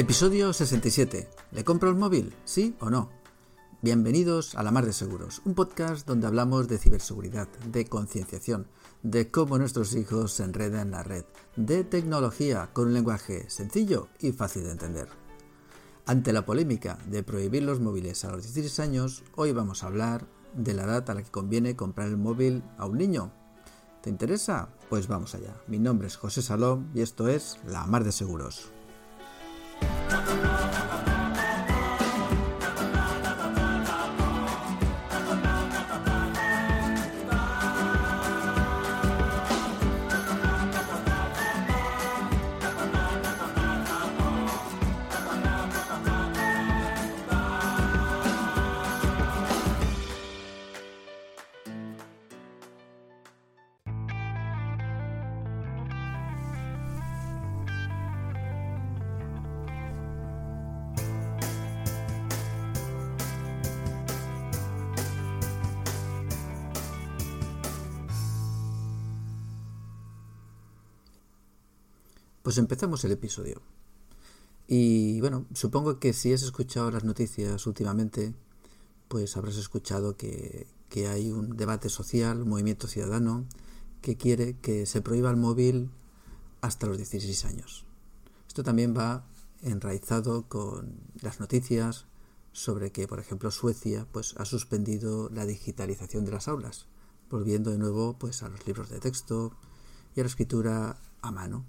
Episodio 67. ¿Le compro el móvil? ¿Sí o no? Bienvenidos a La Mar de Seguros, un podcast donde hablamos de ciberseguridad, de concienciación, de cómo nuestros hijos se enredan en la red, de tecnología con un lenguaje sencillo y fácil de entender. Ante la polémica de prohibir los móviles a los 16 años, hoy vamos a hablar de la edad a la que conviene comprar el móvil a un niño. ¿Te interesa? Pues vamos allá. Mi nombre es José Salón y esto es La Mar de Seguros. Pues empezamos el episodio. Y bueno, supongo que si has escuchado las noticias últimamente, pues habrás escuchado que, que, hay un debate social, un movimiento ciudadano, que quiere que se prohíba el móvil hasta los 16 años. Esto también va enraizado con las noticias sobre que, por ejemplo, Suecia pues, ha suspendido la digitalización de las aulas, volviendo de nuevo pues, a los libros de texto y a la escritura a mano.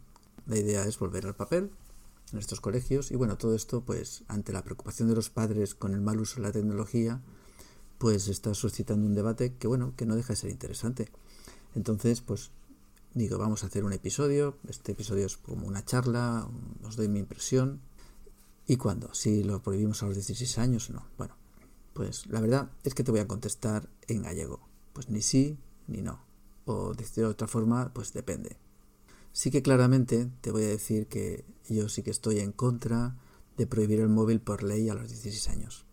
La idea es volver al papel en estos colegios y bueno, todo esto pues ante la preocupación de los padres con el mal uso de la tecnología, pues está suscitando un debate que bueno, que no deja de ser interesante. Entonces, pues digo, vamos a hacer un episodio, este episodio es como una charla, os doy mi impresión. ¿Y cuándo? Si lo prohibimos a los 16 años o no. Bueno, pues la verdad es que te voy a contestar en gallego. Pues ni sí ni no. O de otra forma, pues depende. Sí que claramente te voy a decir que yo sí que estoy en contra de prohibir el móvil por ley a los 16 años.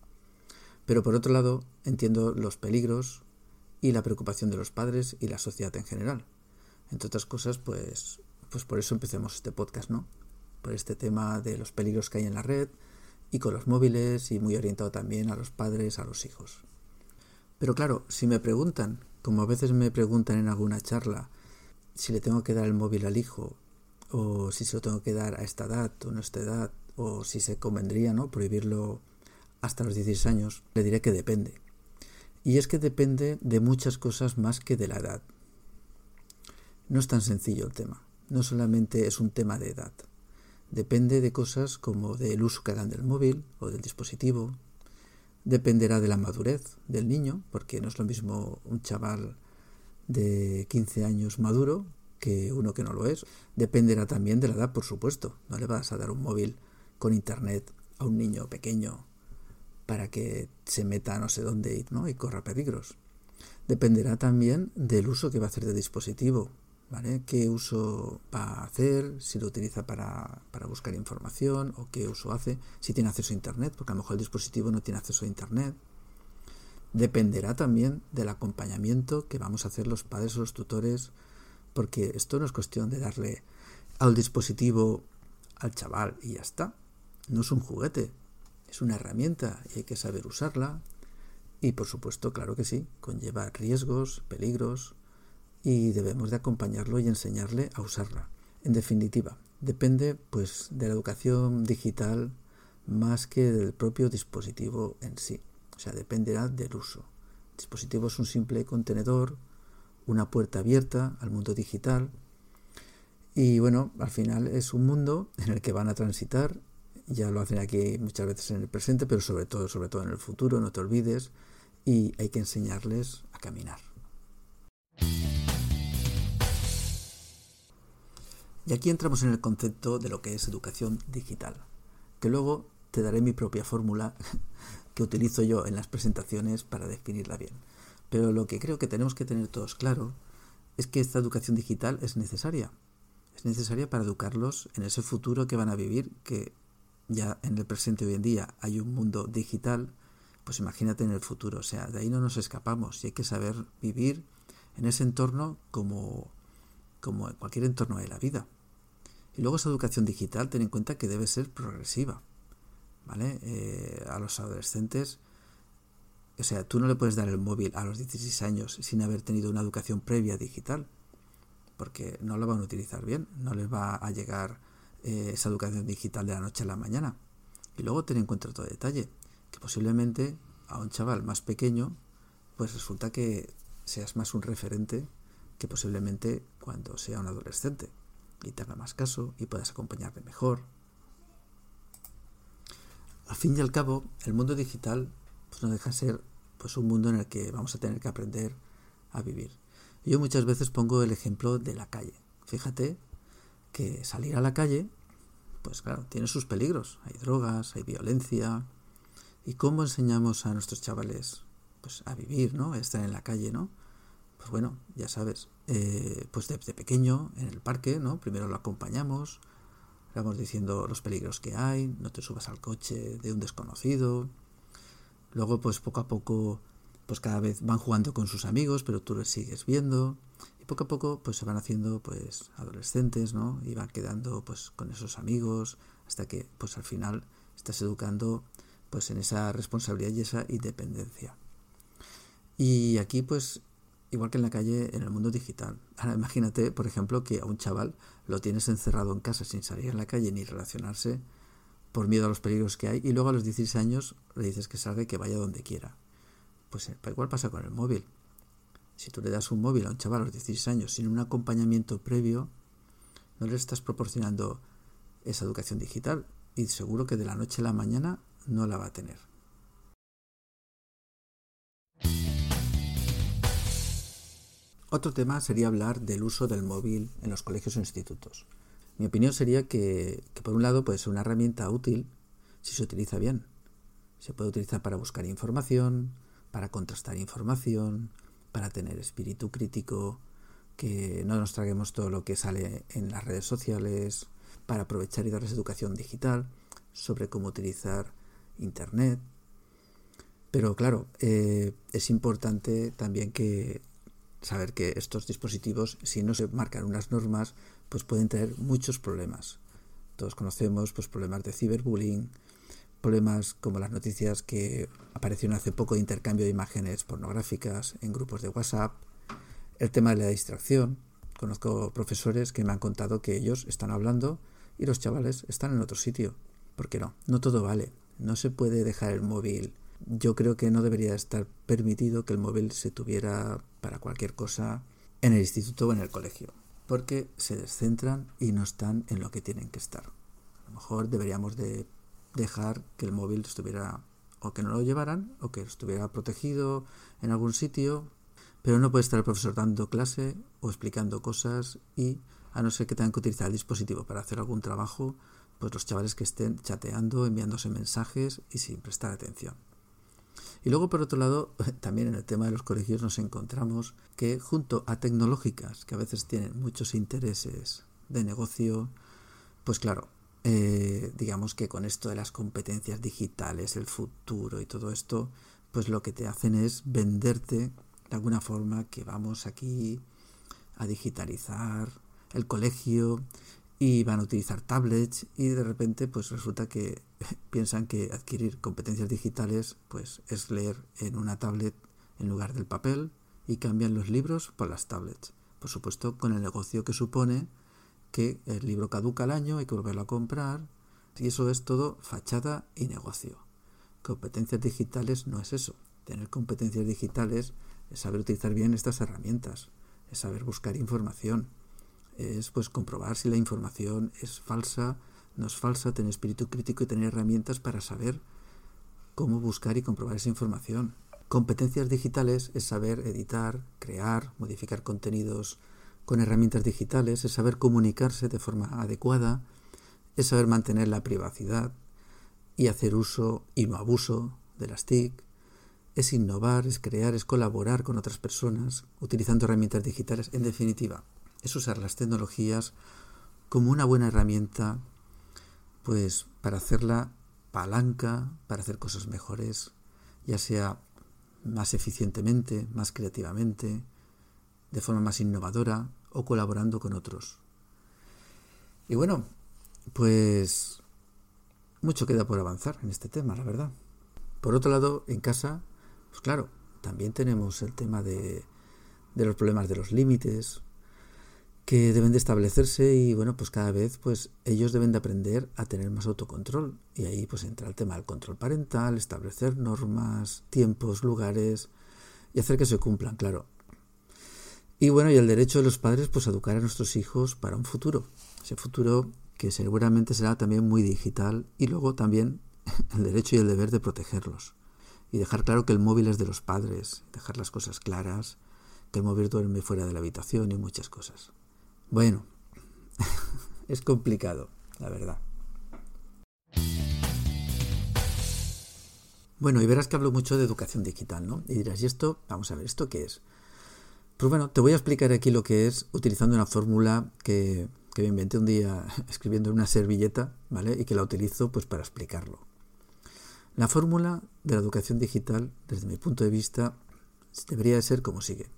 Pero por otro lado, entiendo los peligros y la preocupación de los padres y la sociedad en general. Entre otras cosas, pues, pues por eso empecemos este podcast, ¿no? Por este tema de los peligros que hay en la red y con los móviles y muy orientado también a los padres, a los hijos. Pero claro, si me preguntan, como a veces me preguntan en alguna charla, si le tengo que dar el móvil al hijo, o si se lo tengo que dar a esta edad o a esta edad, o si se convendría ¿no? prohibirlo hasta los 16 años, le diré que depende. Y es que depende de muchas cosas más que de la edad. No es tan sencillo el tema, no solamente es un tema de edad. Depende de cosas como del uso que hagan del móvil o del dispositivo. Dependerá de la madurez del niño, porque no es lo mismo un chaval de 15 años maduro que uno que no lo es. Dependerá también de la edad, por supuesto. No le vas a dar un móvil con internet a un niño pequeño para que se meta no sé dónde ¿no? y corra peligros. Dependerá también del uso que va a hacer del dispositivo. ¿Vale? ¿Qué uso va a hacer? Si lo utiliza para, para buscar información o qué uso hace. Si tiene acceso a Internet, porque a lo mejor el dispositivo no tiene acceso a Internet dependerá también del acompañamiento que vamos a hacer los padres o los tutores, porque esto no es cuestión de darle al dispositivo al chaval y ya está. No es un juguete, es una herramienta y hay que saber usarla. Y por supuesto, claro que sí, conlleva riesgos, peligros y debemos de acompañarlo y enseñarle a usarla. En definitiva, depende pues de la educación digital más que del propio dispositivo en sí. O sea, dependerá del uso. El dispositivo es un simple contenedor, una puerta abierta al mundo digital. Y bueno, al final es un mundo en el que van a transitar. Ya lo hacen aquí muchas veces en el presente, pero sobre todo, sobre todo en el futuro, no te olvides. Y hay que enseñarles a caminar. Y aquí entramos en el concepto de lo que es educación digital, que luego te daré mi propia fórmula que utilizo yo en las presentaciones para definirla bien. Pero lo que creo que tenemos que tener todos claro es que esta educación digital es necesaria. Es necesaria para educarlos en ese futuro que van a vivir, que ya en el presente hoy en día hay un mundo digital, pues imagínate en el futuro. O sea, de ahí no nos escapamos y hay que saber vivir en ese entorno como, como en cualquier entorno de la vida. Y luego esa educación digital, ten en cuenta que debe ser progresiva ¿vale? Eh, a los adolescentes. O sea, tú no le puedes dar el móvil a los 16 años sin haber tenido una educación previa digital, porque no lo van a utilizar bien, no les va a llegar eh, esa educación digital de la noche a la mañana. Y luego ten en cuenta otro detalle, que posiblemente a un chaval más pequeño, pues resulta que seas más un referente que posiblemente cuando sea un adolescente y te haga más caso y puedas acompañarle mejor. Al fin y al cabo, el mundo digital pues no deja de ser pues un mundo en el que vamos a tener que aprender a vivir. Yo muchas veces pongo el ejemplo de la calle. Fíjate que salir a la calle, pues claro, tiene sus peligros. Hay drogas, hay violencia. ¿Y cómo enseñamos a nuestros chavales pues a vivir, ¿no? A estar en la calle, ¿no? Pues bueno, ya sabes, eh, pues desde pequeño en el parque, ¿no? Primero lo acompañamos, vamos diciendo los peligros que hay, no te subas al coche de un desconocido. Luego, pues poco a poco, pues cada vez van jugando con sus amigos, pero tú les sigues viendo. Y poco a poco, pues se van haciendo, pues, adolescentes, ¿no? Y van quedando, pues, con esos amigos, hasta que, pues, al final estás educando, pues, en esa responsabilidad y esa independencia. Y aquí, pues, igual que en la calle, en el mundo digital. Ahora imagínate, por ejemplo, que a un chaval lo tienes encerrado en casa sin salir a la calle ni relacionarse por miedo a los peligros que hay y luego a los 16 años le dices que salga y que vaya donde quiera. Pues eh, igual pasa con el móvil. Si tú le das un móvil a un chaval a los 16 años sin un acompañamiento previo, no le estás proporcionando esa educación digital y seguro que de la noche a la mañana no la va a tener. Otro tema sería hablar del uso del móvil en los colegios o institutos. Mi opinión sería que, por un lado puede ser una herramienta útil si se utiliza bien. Se puede utilizar para buscar información, para contrastar información, para tener espíritu crítico, que no nos traguemos todo lo que sale en las redes sociales, para aprovechar y darles educación digital sobre cómo utilizar Internet. Pero claro, eh, es importante también que saber que estos dispositivos, si no se marcan unas normas, pues pueden tener muchos problemas. Todos conocemos pues, problemas de ciberbullying, problemas como las noticias que aparecieron hace poco de intercambio de imágenes pornográficas en grupos de WhatsApp, el tema de la distracción. Conozco profesores que me han contado que ellos están hablando y los chavales están en otro sitio. ¿Por qué no? No todo vale. No se puede dejar el móvil yo creo que no debería estar permitido que el móvil se tuviera para cualquier cosa en el instituto o en el colegio, porque se descentran y no están en lo que tienen que estar. A lo mejor deberíamos de dejar que el móvil estuviera o que no lo llevaran o que estuviera protegido en algún sitio, pero no puede estar el profesor dando clase o explicando cosas y a no ser que tengan que utilizar el dispositivo para hacer algún trabajo, pues los chavales que estén chateando, enviándose mensajes y sin prestar atención. Y luego, por otro lado, también en el tema de los colegios nos encontramos que junto a tecnológicas, que a veces tienen muchos intereses de negocio, pues claro, eh, digamos que con esto de las competencias digitales, el futuro y todo esto, pues lo que te hacen es venderte de alguna forma que vamos aquí a digitalizar el colegio y van a utilizar tablets y de repente pues resulta que piensan que adquirir competencias digitales pues es leer en una tablet en lugar del papel y cambian los libros por las tablets. Por supuesto con el negocio que supone que el libro caduca al año, hay que volverlo a comprar y eso es todo fachada y negocio. Competencias digitales no es eso. Tener competencias digitales es saber utilizar bien estas herramientas, es saber buscar información, es pues comprobar si la información es falsa, no es falsa, tener espíritu crítico y tener herramientas para saber cómo buscar y comprobar esa información. Competencias digitales es saber editar, crear, modificar contenidos con herramientas digitales, es saber comunicarse de forma adecuada, es saber mantener la privacidad y hacer uso y no abuso de las TIC, es innovar, es crear, es colaborar con otras personas utilizando herramientas digitales, en definitiva, es usar las tecnologías como una buena herramienta pues para hacerla palanca, para hacer cosas mejores, ya sea más eficientemente, más creativamente, de forma más innovadora o colaborando con otros. Y bueno, pues mucho queda por avanzar en este tema, la verdad. Por otro lado, en casa, pues claro, también tenemos el tema de, de los problemas de los límites, que deben de establecerse y bueno, pues cada vez pues ellos deben de aprender a tener más autocontrol y ahí pues entra el tema del control parental, establecer normas, tiempos, lugares y hacer que se cumplan, claro. Y bueno, y el derecho de los padres pues a educar a nuestros hijos para un futuro, ese futuro que seguramente será también muy digital y luego también el derecho y el deber de protegerlos y dejar claro que el móvil es de los padres, dejar las cosas claras, que el móvil duerme fuera de la habitación y muchas cosas. Bueno, es complicado, la verdad. Bueno, y verás que hablo mucho de educación digital, ¿no? Y dirás, ¿y esto? Vamos a ver, ¿esto qué es? Pues bueno, te voy a explicar aquí lo que es utilizando una fórmula que, que me inventé un día escribiendo en una servilleta, ¿vale? Y que la utilizo pues para explicarlo. La fórmula de la educación digital, desde mi punto de vista, debería ser como sigue.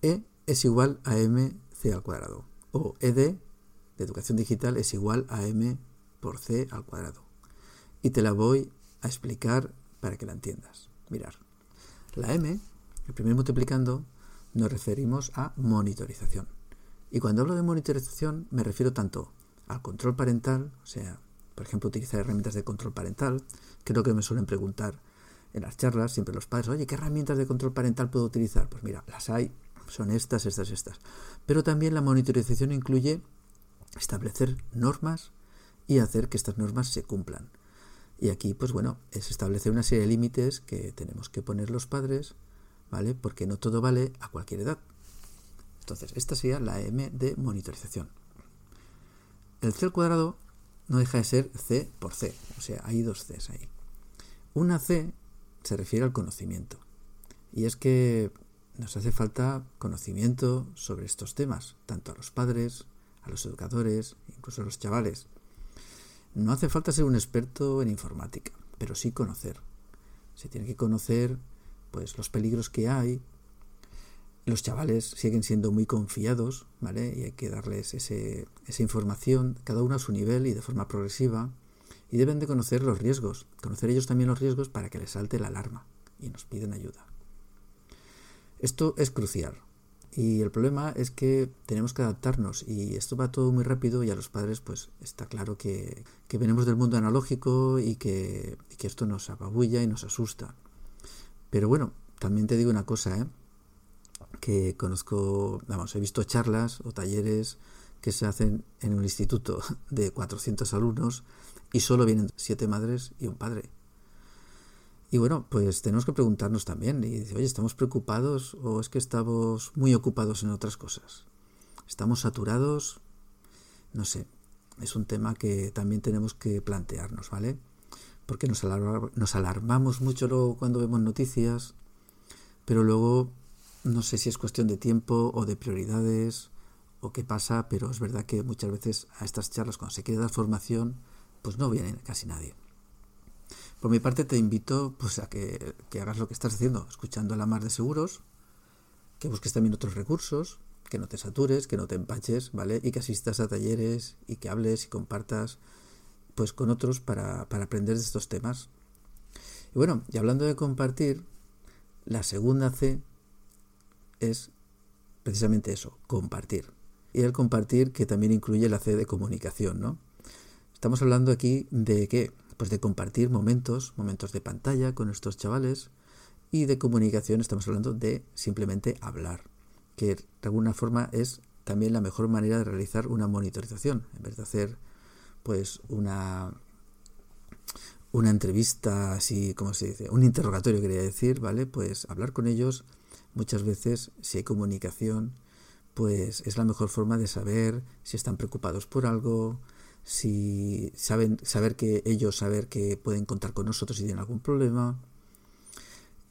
E es igual a mc al cuadrado. O ed de educación digital es igual a m por c al cuadrado. Y te la voy a explicar para que la entiendas. Mirar. La m, el primer multiplicando, nos referimos a monitorización. Y cuando hablo de monitorización me refiero tanto al control parental, o sea, por ejemplo, utilizar herramientas de control parental, creo que me suelen preguntar en las charlas, siempre los padres, oye, ¿qué herramientas de control parental puedo utilizar? Pues mira, las hay son estas, estas, estas. Pero también la monitorización incluye establecer normas y hacer que estas normas se cumplan. Y aquí, pues bueno, es establecer una serie de límites que tenemos que poner los padres, ¿vale? Porque no todo vale a cualquier edad. Entonces, esta sería la M de monitorización. El C al cuadrado no deja de ser C por C, o sea, hay dos Cs ahí. Una C se refiere al conocimiento. Y es que nos hace falta conocimiento sobre estos temas, tanto a los padres, a los educadores, incluso a los chavales. No hace falta ser un experto en informática, pero sí conocer. Se tiene que conocer pues los peligros que hay. Los chavales siguen siendo muy confiados, ¿vale? Y hay que darles esa información, cada uno a su nivel y de forma progresiva. Y deben de conocer los riesgos, conocer ellos también los riesgos para que les salte la alarma y nos piden ayuda. Esto es crucial. Y el problema es que tenemos que adaptarnos y esto va todo muy rápido y a los padres pues está claro que, venimos del mundo analógico y que, que, esto nos apabulla y nos asusta. Pero bueno, también te digo una cosa, ¿eh? que conozco, vamos, he visto charlas o talleres que se hacen en un instituto de 400 alumnos y solo vienen siete madres y un padre. Y bueno, pues tenemos que preguntarnos también, y oye, ¿estamos preocupados o es que estamos muy ocupados en otras cosas? ¿Estamos saturados? No sé, es un tema que también tenemos que plantearnos, ¿vale? Porque nos, nos alarmamos mucho luego cuando vemos noticias, pero luego no sé si es cuestión de tiempo o de prioridades o qué pasa, pero es verdad que muchas veces a estas charlas cuando se quiere dar formación, pues no viene casi nadie. Por mi parte te invito pues, a que, hagas lo que estás haciendo, escuchando a la mar de seguros, que busques también otros recursos, que no te satures, que no te empaches, ¿vale? Y que asistas a talleres y que hables y compartas pues con otros para, aprender de estos temas. Y bueno, y hablando de compartir, la segunda C es precisamente eso, compartir. Y el compartir que también incluye la C de comunicación, ¿no? Estamos hablando aquí de qué? Pues de compartir momentos, momentos de pantalla con estos chavales y de comunicación estamos hablando de simplemente hablar, que de alguna forma es también la mejor manera de realizar una monitorización, en vez de hacer pues una una entrevista así, como se dice? Un interrogatorio quería decir, ¿vale? Pues hablar con ellos muchas veces si hay comunicación, pues es la mejor forma de saber si están preocupados por algo, si saben saber que ellos saber que pueden contar con nosotros si tienen algún problema.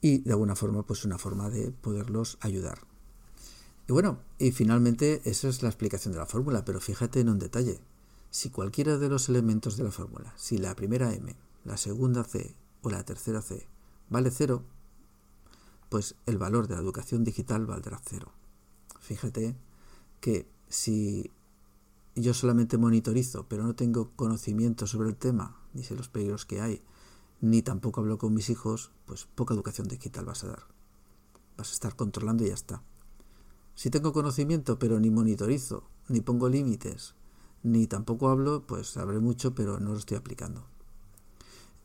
Y de alguna forma pues una forma de poderlos ayudar. Y bueno y finalmente esa es la explicación de la fórmula pero fíjate en un detalle. Si cualquiera de los elementos de la fórmula si la primera m la segunda c o la tercera c vale cero pues el valor de la educación digital valdrá cero. Fíjate que si yo solamente monitorizo, pero no tengo conocimiento sobre el tema, ni sé los peligros que hay, ni tampoco hablo con mis hijos, pues poca educación digital vas a dar. Vas a estar controlando y ya está. Si tengo conocimiento, pero ni monitorizo, ni pongo límites, ni tampoco hablo, pues sabré mucho, pero no lo estoy aplicando.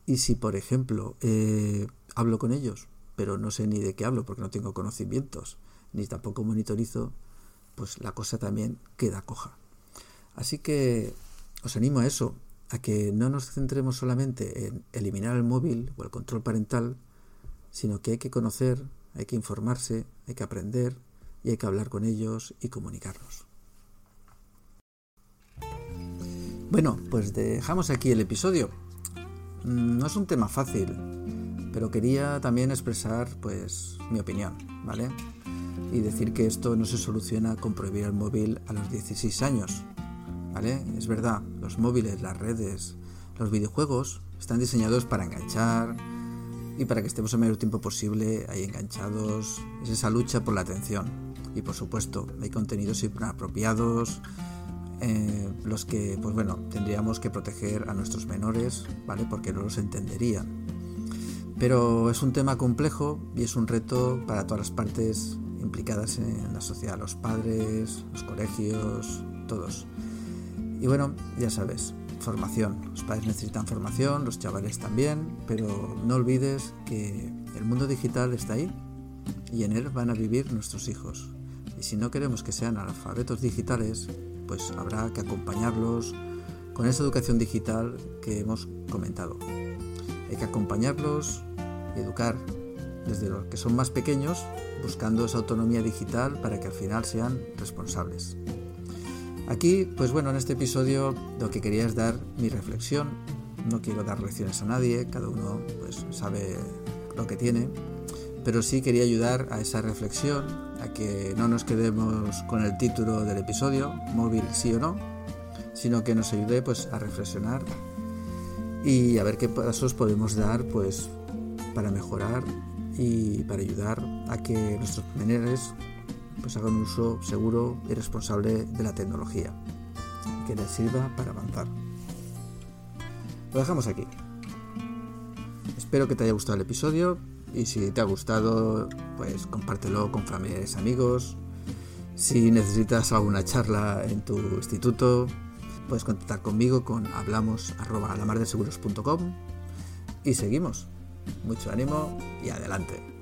Y si, por ejemplo, eh, hablo con ellos, pero no sé ni de qué hablo porque no tengo conocimientos, ni tampoco monitorizo, pues la cosa también queda coja. Así que os animo a eso, a que no nos centremos solamente en eliminar el móvil o el control parental, sino que hay que conocer, hay que informarse, hay que aprender y hay que hablar con ellos y comunicarnos. Bueno, pues dejamos aquí el episodio. Mm, no es un tema fácil, pero quería también expresar pues mi opinión, ¿vale? Y decir que esto no se soluciona con prohibir el móvil a los 16 años, ¿vale? Es verdad, los móviles, las redes, los videojuegos están diseñados para enganchar y para que estemos el mayor tiempo posible ahí enganchados. Es esa lucha por la atención y por supuesto hay contenidos inapropiados eh, los que pues bueno tendríamos que proteger a nuestros menores vale porque no los entenderían pero es un tema complejo y es un reto para todas las partes implicadas en la sociedad los padres los colegios todos y bueno ya sabes formación los padres necesitan formación los chavales también pero no olvides que el mundo digital está ahí y en él van a vivir nuestros hijos y si no queremos que sean analfabetos digitales, pues habrá que acompañarlos con esa educación digital que hemos comentado. Hay que acompañarlos y educar desde los que son más pequeños, buscando esa autonomía digital para que al final sean responsables. Aquí, pues bueno, en este episodio lo que quería es dar mi reflexión. No quiero dar lecciones a nadie, cada uno pues sabe lo que tiene, pero sí quería ayudar a esa reflexión, a que no nos quedemos con el título del episodio, móvil sí o no, sino que nos ayude pues a reflexionar y a ver qué pasos podemos dar pues para mejorar y para ayudar a que nuestros menores pues hagan un uso seguro y responsable de la tecnología que les sirva para avanzar. Lo dejamos aquí. Espero que te haya gustado el episodio y si te ha gustado, pues compártelo con familiares, amigos. Si necesitas alguna charla en tu instituto, puedes contactar conmigo con hablamos y seguimos. Mucho ánimo y adelante.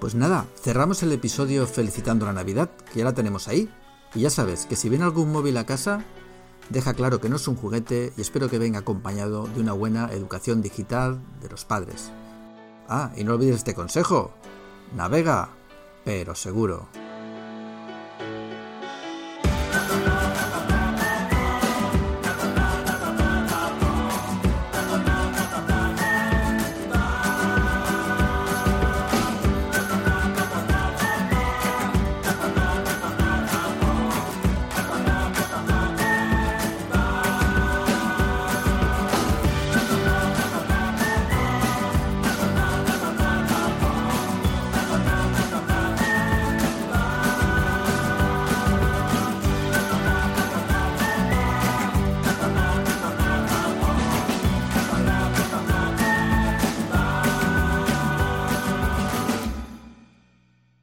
Pues nada, cerramos el episodio felicitando la Navidad, que ya la tenemos ahí. Y ya sabes que si viene algún móvil a casa, Deja claro que no es un juguete y espero que venga acompañado de una buena educación digital de los padres. Ah, y no olvides este consejo. Navega, pero seguro.